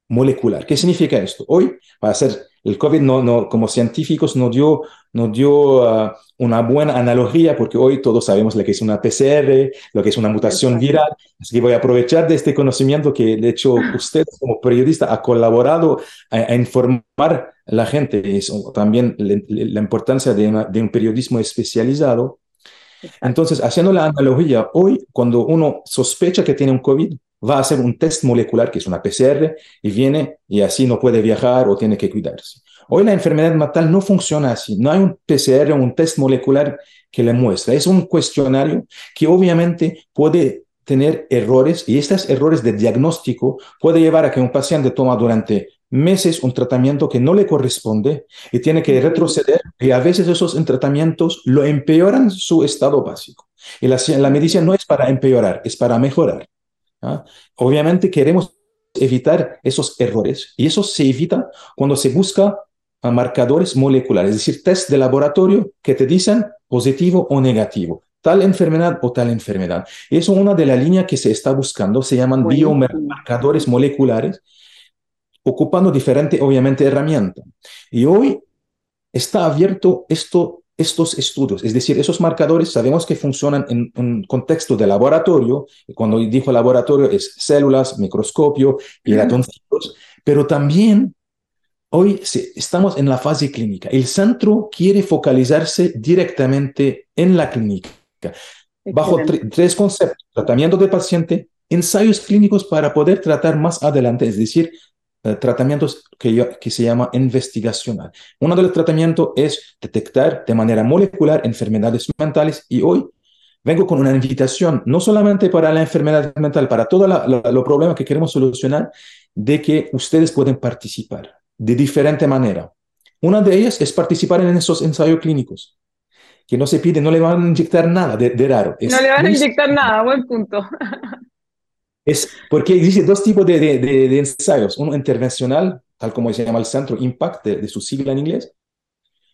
molecular. ¿Qué significa esto? Hoy, para hacer el COVID, no, no, como científicos, nos dio, nos dio uh, una buena analogía, porque hoy todos sabemos lo que es una PCR, lo que es una mutación viral. Así que voy a aprovechar de este conocimiento que, de hecho, usted como periodista ha colaborado a, informar a la gente. Es también la, importancia de, de un periodismo especializado. Entonces, haciendo la analogía, hoy cuando uno sospecha que tiene un COVID, va a hacer un test molecular, que es una PCR, y viene y así no puede viajar o tiene que cuidarse. Hoy la enfermedad mental no funciona así. No hay un PCR o un test molecular que le muestra. Es un cuestionario que obviamente puede tener errores y estos errores de diagnóstico puede llevar a que un paciente toma durante meses un tratamiento que no le corresponde y tiene que retroceder y a veces esos tratamientos lo empeoran su estado básico. Y la, la medicina no es para empeorar, es para mejorar. ¿Ah? Obviamente queremos evitar esos errores y eso se evita cuando se busca marcadores moleculares, es decir, test de laboratorio que te dicen positivo o negativo, tal enfermedad o tal enfermedad. Eso es una de las líneas que se está buscando, se llaman biomarcadores moleculares, ocupando diferente, obviamente, herramientas. Y hoy está abierto esto estos estudios, es decir, esos marcadores sabemos que funcionan en un contexto de laboratorio, y cuando dijo laboratorio es células, microscopio y ratoncitos, pero también hoy estamos en la fase clínica. El centro quiere focalizarse directamente en la clínica, bajo tres conceptos, tratamiento de paciente, ensayos clínicos para poder tratar más adelante, es decir, eh, tratamientos que, que se llama investigacional. Uno de los tratamientos es detectar de manera molecular enfermedades mentales y hoy vengo con una invitación, no solamente para la enfermedad mental, para todos los problemas que queremos solucionar, de que ustedes pueden participar de diferente manera. Una de ellas es participar en esos ensayos clínicos, que no se pide, no le van a inyectar nada de, raro. no le van a inyectar nada, buen punto. Es porque existen dos tipos de, de, de, ensayos, uno intervencional, tal como se llama el centro Impact, de, su sigla en inglés,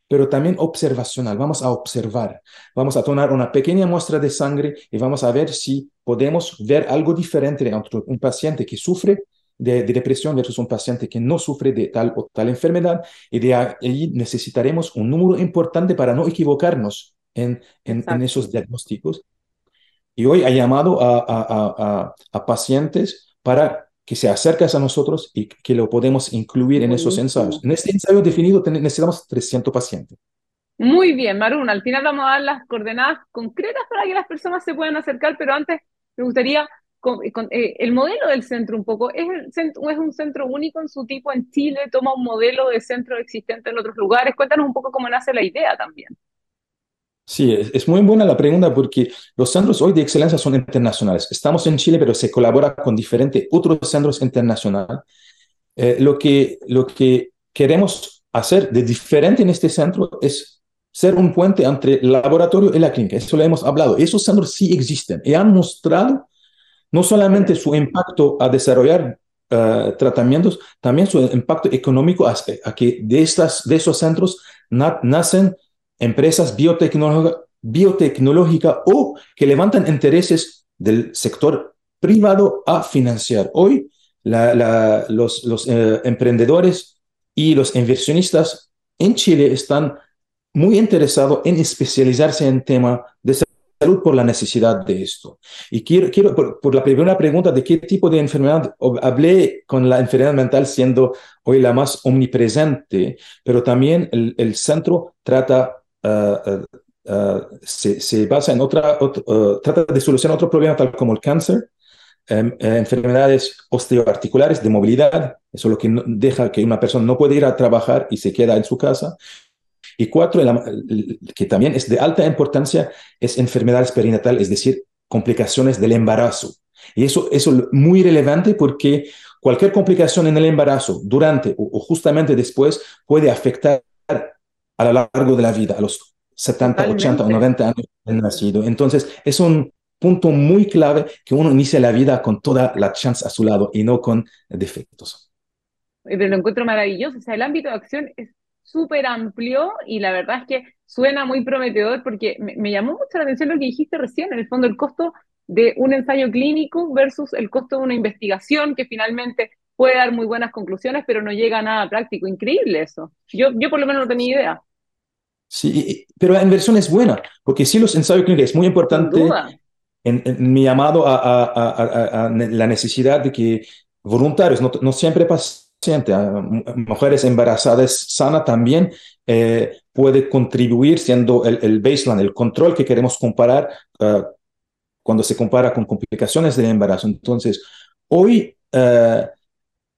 pero también observacional. Vamos a observar, vamos a tomar una pequeña muestra de sangre y vamos a ver si podemos ver algo diferente entre un paciente que sufre de, depresión versus un paciente que no sufre de tal o tal enfermedad y de ahí necesitaremos un número importante para no equivocarnos en, en, en esos diagnósticos. Y hoy ha llamado a, a, a, a, pacientes para que se acerquen a nosotros y que lo podemos incluir en esos ensayos. En este ensayo definido necesitamos 300 pacientes. Muy bien, Marun. Al final vamos a dar las coordenadas concretas para que las personas se puedan acercar, pero antes me gustaría eh, el modelo del centro un poco, ¿es, ¿es un centro único en su tipo en Chile? ¿Toma un modelo de centro existente en otros lugares? Cuéntanos un poco cómo nace la idea también. Sí, es, muy buena la pregunta porque los centros hoy de excelencia son internacionales. Estamos en Chile, pero se colabora con diferentes otros centros internacionales. Eh, lo, que, lo que queremos hacer de diferente en este centro es ser un puente entre el laboratorio y la clínica. Eso lo hemos hablado. Esos centros sí existen y han mostrado no solamente su impacto a desarrollar eh, tratamientos, también su impacto económico a, que de, estas, de esos centros nacen empresas biotecnológicas biotecnológica o que levantan intereses del sector privado a financiar. Hoy los, los eh, emprendedores y los inversionistas en Chile están muy interesados en especializarse en tema de salud por la necesidad de esto. Y quiero, quiero por, la primera pregunta de qué tipo de enfermedad, hablé con la enfermedad mental siendo hoy la más omnipresente, pero también el, el centro trata, se, se, basa en otra, trata de solucionar otro problema tal como el cáncer, em, eh, enfermedades osteoarticulares de movilidad, eso es lo que deja que una persona no puede ir a trabajar y se queda en su casa, y cuatro, que también es de alta importancia, es enfermedades perinatales, es decir, complicaciones del embarazo. Y eso, eso es muy relevante porque cualquier complicación en el embarazo, durante o, justamente después, puede afectar a lo largo de la vida, a los 70, 80 o 90 años del nacido. Entonces, es un punto muy clave que uno inicie la vida con toda la chance a su lado y no con defectos. Pero lo encuentro maravilloso. O sea, el ámbito de acción es súper amplio y la verdad es que suena muy prometedor porque me, llamó mucho la atención lo que dijiste recién, en el fondo el costo de un ensayo clínico versus el costo de una investigación que finalmente puede dar muy buenas conclusiones, pero no llega a nada práctico. Increíble eso. Yo, yo por lo menos no tenía idea. Sí, pero la inversión es buena, porque si los ensayos clínicos es muy importante en, mi llamado a, la necesidad de que voluntarios, no, no siempre pasa a mujeres embarazadas sana también eh, puede contribuir siendo el, baseline, el control que queremos comparar uh, cuando se compara con complicaciones del embarazo. Entonces, hoy uh,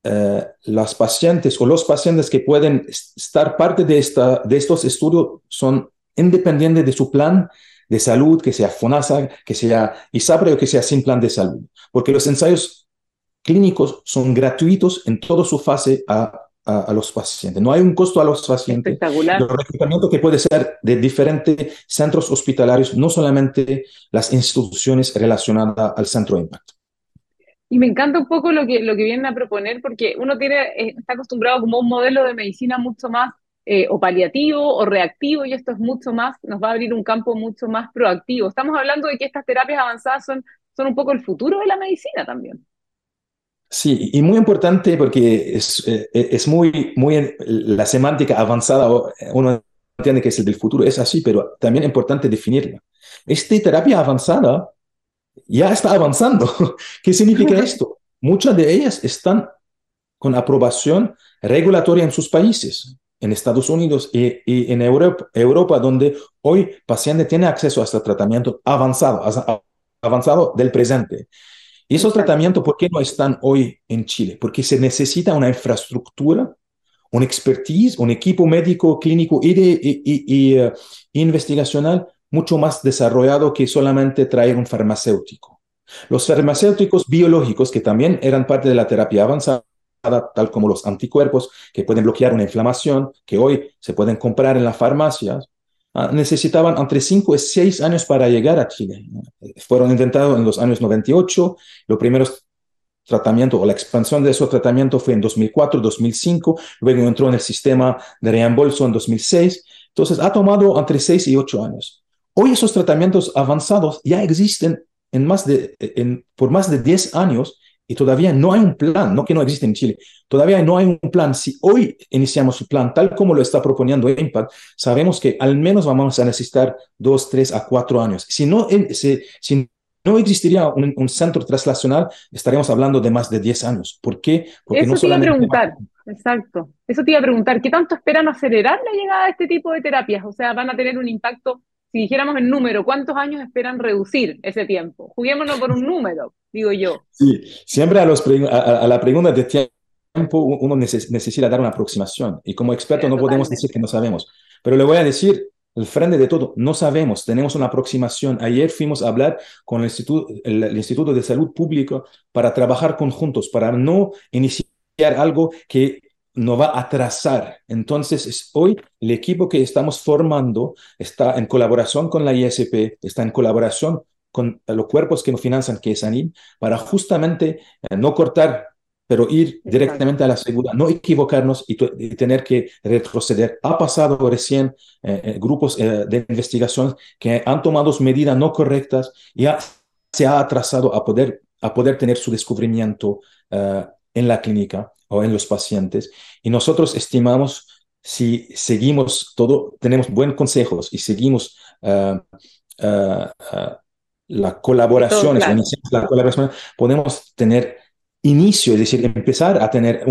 uh, las pacientes o los pacientes que pueden estar parte de, esta, de estos estudios son independientes de su plan de salud, que sea FONASA, que sea ISAPRE o que sea sin plan de salud, porque los ensayos clínicos son gratuitos en toda su fase a, a, los pacientes. No hay un costo a los pacientes. Espectacular. El reclutamiento que puede ser de diferentes centros hospitalarios, no solamente las instituciones relacionadas al centro de impacto. Y me encanta un poco lo que, lo que vienen a proponer, porque uno tiene, eh, está acostumbrado como un modelo de medicina mucho más eh, o paliativo o reactivo, y esto es mucho más, nos va a abrir un campo mucho más proactivo. Estamos hablando de que estas terapias avanzadas son, son un poco el futuro de la medicina también. Sí, y muy importante porque es, eh, es muy, muy la semántica avanzada, uno entiende que es el del futuro, es así, pero también es importante definirla. Esta terapia avanzada ya está avanzando. ¿Qué significa esto? Muchas de ellas están con aprobación regulatoria en sus países, en Estados Unidos y, y en Europa, Europa, donde hoy paciente tiene acceso a este tratamiento avanzado, avanzado del presente. Y esos tratamientos, ¿por qué no están hoy en Chile? Porque se necesita una infraestructura, un expertise, un equipo médico, clínico y, de, y, eh, investigacional mucho más desarrollado que solamente traer un farmacéutico. Los farmacéuticos biológicos, que también eran parte de la terapia avanzada, tal como los anticuerpos que pueden bloquear una inflamación, que hoy se pueden comprar en las farmacias, ah, necesitaban entre 5 y 6 años para llegar a Chile. Fueron intentados en los años 98, los primeros tratamientos o la expansión de esos tratamientos fue en 2004, 2005, luego entró en el sistema de reembolso en 2006, entonces ha tomado entre 6 y 8 años. Hoy esos tratamientos avanzados ya existen en más de, en, por más de 10 años y todavía no hay un plan, no que no existe en Chile, todavía no hay un plan. Si hoy iniciamos un plan tal como lo está proponiendo Impact, sabemos que al menos vamos a necesitar dos, tres a cuatro años. Si no, si, si no existiría un, centro translacional, estaríamos hablando de más de 10 años. ¿Por qué? Porque Eso te iba a preguntar, exacto. Eso te iba a preguntar, ¿qué tanto esperan acelerar la llegada de este tipo de terapias? O sea, ¿van a tener un impacto si dijéramos el número, ¿cuántos años esperan reducir ese tiempo? Juguémonos por un número, digo yo. Sí, siempre a, los a, la pregunta de tiempo uno necesita dar una aproximación y como experto no podemos decir que no sabemos. Pero le voy a decir, el frente de todo, no sabemos, tenemos una aproximación. Ayer fuimos a hablar con el Instituto, el Instituto de Salud Pública para trabajar conjuntos, para no iniciar algo que no va a atrasar. Entonces, hoy el equipo que estamos formando está en colaboración con la ISP, está en colaboración con los cuerpos que nos financian, que es ANIM, para justamente eh, no cortar, pero ir directamente a la seguridad, no equivocarnos y, tener que retroceder. Ha pasado recién eh, eh, grupos de investigación que han tomado medidas no correctas y se ha atrasado a poder, a poder tener su descubrimiento en la clínica o en los pacientes. Y nosotros estimamos, si seguimos todo, tenemos buenos consejos y seguimos uh, la colaboración, la colaboración, podemos tener inicio, es decir, empezar a tener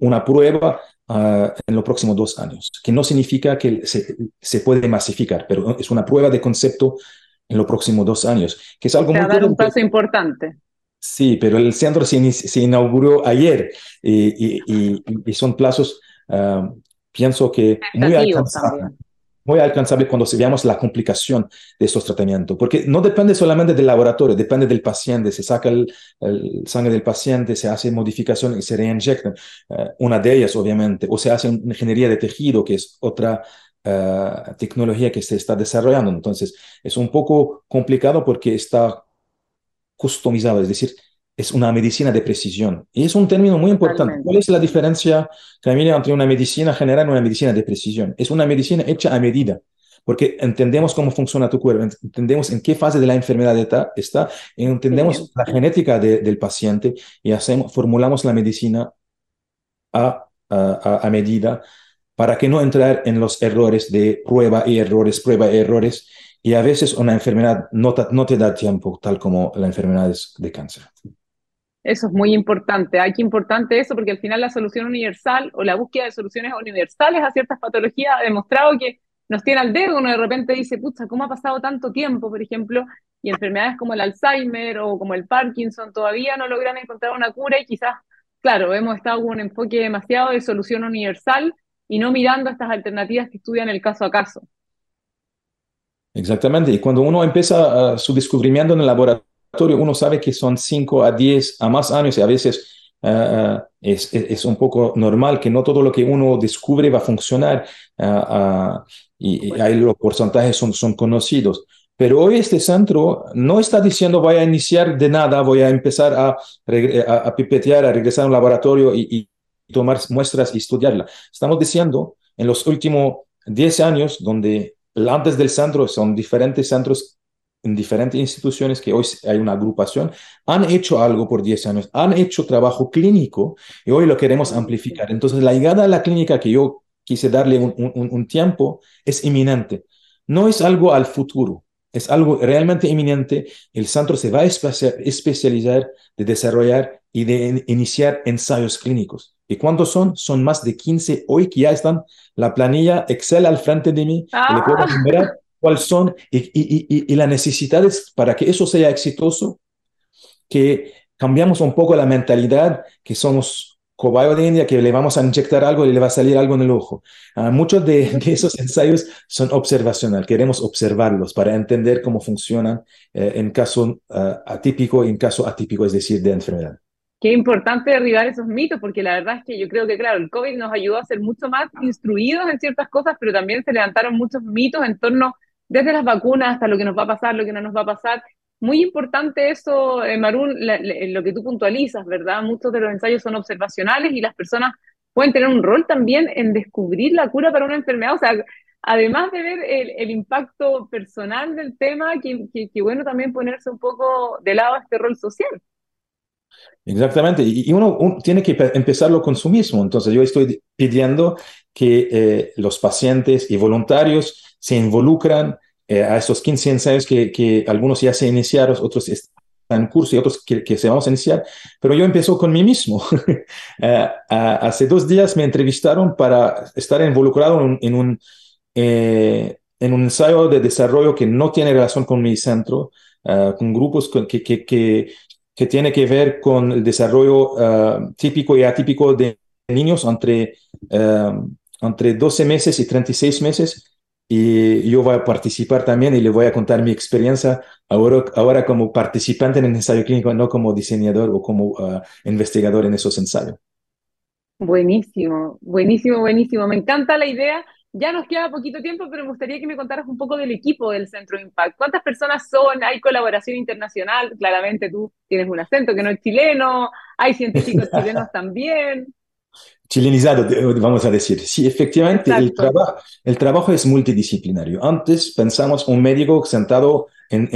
una prueba en los próximos dos años, que no significa que se, se, puede masificar, pero es una prueba de concepto en los próximos dos años, que es algo muy... dar un paso importante. Sí, pero el centro se, se inauguró ayer y, y, son plazos, ah, pienso que muy alcanzables, muy alcanzable cuando veamos la complicación de estos tratamientos, porque no depende solamente del laboratorio, depende del paciente, se saca el, sangre del paciente, se hace modificación y se reinyecta, ah, una de ellas obviamente, o se hace una ingeniería de tejido, que es otra ah, tecnología que se está desarrollando. Entonces, es un poco complicado porque está customizado, es decir, es una medicina de precisión. Y es un término muy importante. ¿Cuál es la diferencia, Camila, entre una medicina general y una medicina de precisión? Es una medicina hecha a medida, porque entendemos cómo funciona tu cuerpo, entendemos en qué fase de la enfermedad está, entendemos la genética del paciente y hacemos, formulamos la medicina a, a, a medida para que no entrar en los errores de prueba y errores, prueba y errores, y a veces una enfermedad no no te da tiempo, tal como la enfermedad de cáncer. Eso es muy importante. Hay que importante eso porque al final la solución universal o la búsqueda de soluciones universales a ciertas patologías ha demostrado que nos tiene al dedo. Uno de repente dice, pucha, ¿cómo ha pasado tanto tiempo, por ejemplo? Y enfermedades como el Alzheimer o como el Parkinson todavía no logran encontrar una cura y quizás, claro, hemos estado con un enfoque demasiado de solución universal y no mirando estas alternativas que estudian el caso a caso. Exactamente. Y cuando uno empieza uh, su descubrimiento en el laboratorio, uno sabe que son 5 a 10 a más años y a veces uh, es, es, un poco normal que no todo lo que uno descubre va a funcionar y, y, ahí los porcentajes son, son conocidos. Pero hoy este centro no está diciendo voy a iniciar de nada, voy a empezar a, a, a pipetear, a regresar a un laboratorio y, y tomar muestras y estudiarla. Estamos diciendo en los últimos 10 años, donde antes del centro son diferentes centros en diferentes instituciones que hoy hay una agrupación, han hecho algo por 10 años, han hecho trabajo clínico y hoy lo queremos amplificar. Entonces, la llegada a la clínica que yo quise darle un, un, tiempo es inminente. No es algo al futuro, es algo realmente inminente. El centro se va a especializar de desarrollar y de iniciar ensayos clínicos. ¿Y cuántos son? Son más de 15 hoy que ya están la planilla Excel al frente de mí. le puedo ah. cuáles son y, y, y, las necesidades para que eso sea exitoso, que cambiamos un poco la mentalidad, que somos cobayo de India, que le vamos a inyectar algo y le va a salir algo en el ojo. Uh, muchos de, esos ensayos son observacional, queremos observarlos para entender cómo funcionan eh, en caso uh, atípico y en caso atípico, es decir, de enfermedad. Qué importante derribar esos mitos, porque la verdad es que yo creo que, claro, el COVID nos ayudó a ser mucho más instruidos en ciertas cosas, pero también se levantaron muchos mitos en torno, desde las vacunas hasta lo que nos va a pasar, lo que no nos va a pasar. Muy importante eso, eh, Marún, lo que tú puntualizas, ¿verdad? Muchos de los ensayos son observacionales y las personas pueden tener un rol también en descubrir la cura para una enfermedad. O sea, además de ver el, impacto personal del tema, que, que, bueno también ponerse un poco de lado este rol social. Exactamente, y uno, tiene que empezarlo con su mismo. Entonces yo estoy pidiendo que eh, los pacientes y voluntarios se involucran eh, a estos 15 ensayos que, que, algunos ya se iniciaron, otros están en curso y otros que, que se vamos a iniciar, pero yo empiezo con mí mismo. Eh, hace dos días me entrevistaron para estar involucrado en, un, en un ensayo de desarrollo que no tiene relación con mi centro, con grupos que, que, que, que tiene que ver con el desarrollo uh, típico y atípico de niños entre, uh, entre 12 meses y 36 meses. Y yo voy a participar también y le voy a contar mi experiencia ahora, ahora como participante en el ensayo clínico, no como diseñador o como uh, investigador en esos ensayos. Buenísimo, buenísimo, buenísimo. Me encanta la idea ya nos queda poquito tiempo, pero me gustaría que me contaras un poco del equipo del Centro Impact. ¿Cuántas personas son? ¿Hay colaboración internacional? Claramente tú tienes un acento que no es chileno, hay científicos chilenos también. Chilenizado, vamos a decir. Sí, efectivamente, el, el, trabajo es multidisciplinario. Antes pensamos un médico sentado en,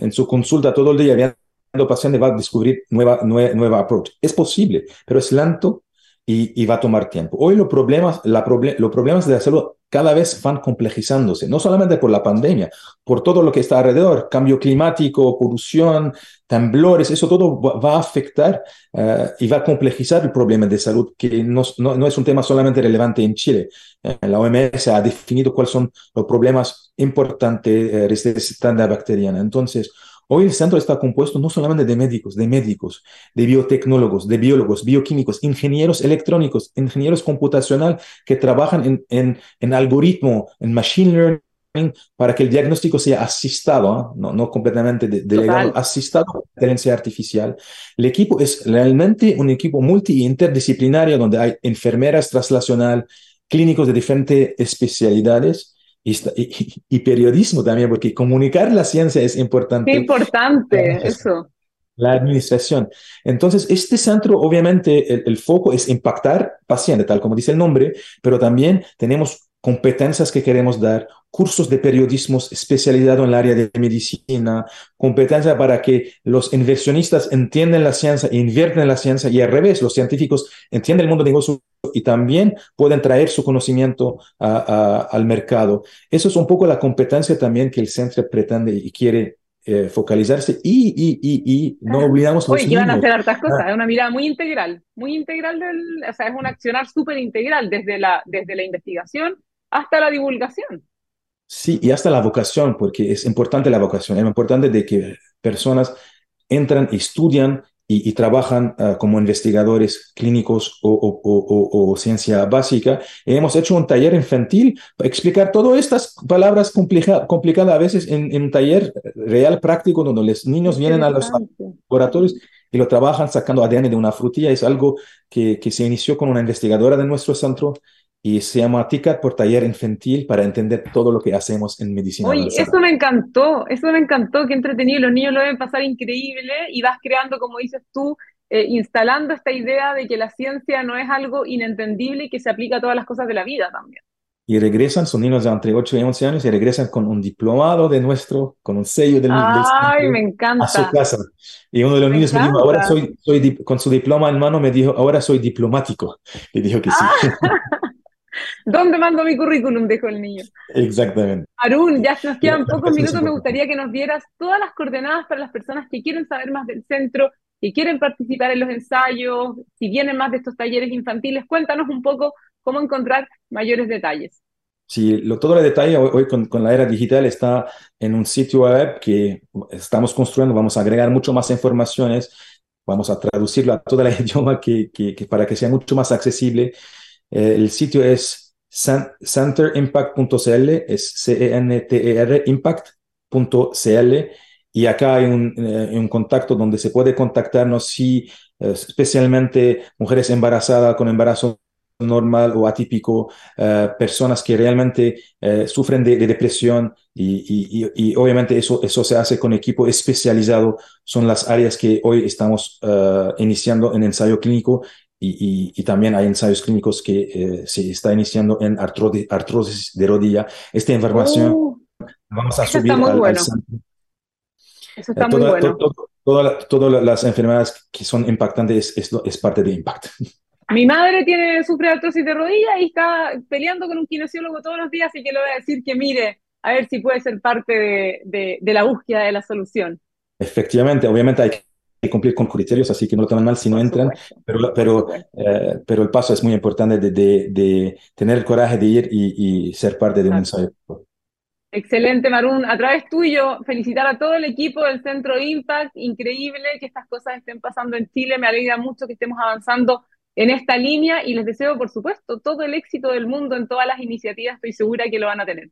en, su consulta todo el día viendo pacientes va a descubrir nueva, nueva, nueva approach. Es posible, pero es lento y, va a tomar tiempo. Hoy los problemas, la los problemas de la salud cada vez van complejizándose, no solamente por la pandemia, por todo lo que está alrededor, cambio climático, polución, temblores, eso todo va, a afectar eh, y va a complejizar el problema de salud, que no, no, es un tema solamente relevante en Chile. Eh, la OMS ha definido cuáles son los problemas importantes de resistencia bacteriana. Entonces, Hoy el centro está compuesto no solamente de médicos, de médicos, de biotecnólogos, de biólogos, bioquímicos, ingenieros electrónicos, ingenieros computacional que trabajan en, en, en algoritmo, en machine learning, para que el diagnóstico sea asistado, ¿ah? no, no completamente delegado, asistado por inteligencia artificial. El equipo es realmente un equipo multi interdisciplinario donde hay enfermeras translacional, clínicos de diferentes especialidades y, periodismo también, porque comunicar la ciencia es importante. Qué importante, eso. La administración. Entonces, este centro, obviamente, el, el foco es impactar paciente, tal como dice el nombre, pero también tenemos competencias que queremos dar, cursos de periodismo especializado en el área de medicina, competencia para que los inversionistas entiendan la ciencia e invierten en la ciencia y al revés, los científicos entienden el mundo de negocio y también pueden traer su conocimiento al mercado. Eso es un poco la competencia también que el centro pretende y quiere eh, focalizarse y, y, y, y, no olvidamos los Oye, van a hacer hartas cosas, ah. es una mirada muy integral, muy integral, del, o sea, es un accionar súper integral desde la, desde la investigación hasta la divulgación. Sí, y hasta la vocación, porque es importante la vocación, es importante de que personas entran, estudian y, trabajan ah, como investigadores clínicos o, o, o, ciencia básica. hemos hecho un taller infantil para explicar todas estas palabras complicadas a veces en, en, un taller real práctico donde los niños vienen a los laboratorios y lo trabajan sacando ADN de una frutilla. Es algo que, que se inició con una investigadora de nuestro centro y se llama TICAT por taller infantil para entender todo lo que hacemos en medicina. Oye, eso me encantó, eso me encantó, qué entretenido, los niños lo deben pasar increíble y vas creando, como dices tú, eh, instalando esta idea de que la ciencia no es algo inentendible y que se aplica a todas las cosas de la vida también. Y regresan, son niños de entre 8 y 11 años y regresan con un diplomado de nuestro, con un sello del, Ay, me encanta. a su casa. Y uno de los niños me dijo, ahora soy, soy, con su diploma en mano, me dijo, ahora soy diplomático. Y dijo que sí. ¿Dónde mando mi currículum? Dijo el niño. Exactamente. Arun, ya nos quedan pocos minutos. Me gustaría que nos dieras todas las coordenadas para las personas que quieren saber más del centro, que quieren participar en los ensayos, si vienen más de estos talleres infantiles. Cuéntanos un poco cómo encontrar mayores detalles. Sí, lo, todo el detalle hoy, con, con, la era digital está en un sitio web que estamos construyendo. Vamos a agregar mucho más informaciones. Vamos a traducirlo a todo el idioma que, que, que para que sea mucho más accesible. Eh, el sitio es centerimpact.cl, es C-E-N-T-E-R impact.cl y acá hay un, eh, un, contacto donde se puede contactarnos si eh, especialmente mujeres embarazadas con embarazo normal o atípico, personas que realmente sufren de, de depresión y, obviamente eso, eso se hace con equipo especializado. Son las áreas que hoy estamos iniciando en ensayo clínico y, y, también hay ensayos clínicos que eh, se está iniciando en artrosis, de rodilla. Esta información Uh, vamos a eso subir está muy al, al bueno. centro. Eso está Eh, muy toda- bueno. to- to- toda- todas las enfermedades que son impactantes es, es, es parte de Impact. Mi madre tiene, sufre artrosis de rodilla y está peleando con un kinesiólogo todos los días, así que le voy a decir que mire, a ver si puede ser parte de, de- de la búsqueda de la solución. Efectivamente, obviamente hay que cumplir con criterios, así que no lo tomen mal si no entran, pero, pero, eh, pero el paso es muy importante de, de- de tener el coraje de ir y, y ser parte de un ensayo. Excelente, Marún. A través tuyo, felicitar a todo el equipo del Centro Impact. Increíble que estas cosas estén pasando en Chile. Me alegra mucho que estemos avanzando en esta línea y les deseo, por supuesto, todo el éxito del mundo en todas las iniciativas. Estoy segura que lo van a tener.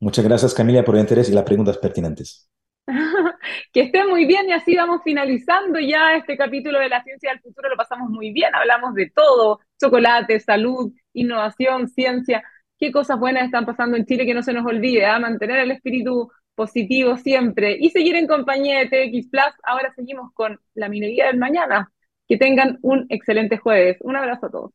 Muchas gracias, Camila, por el interés y las preguntas pertinentes. Que estén muy bien y así vamos finalizando ya este capítulo de la ciencia del futuro. Lo pasamos muy bien, hablamos de todo, chocolate, salud, innovación, ciencia. Qué cosas buenas están pasando en Chile que no se nos olvide, ¿ah? mantener el espíritu positivo siempre y seguir en compañía de TX Plus. Ahora seguimos con la minería del mañana. Que tengan un excelente jueves. Un abrazo a todos.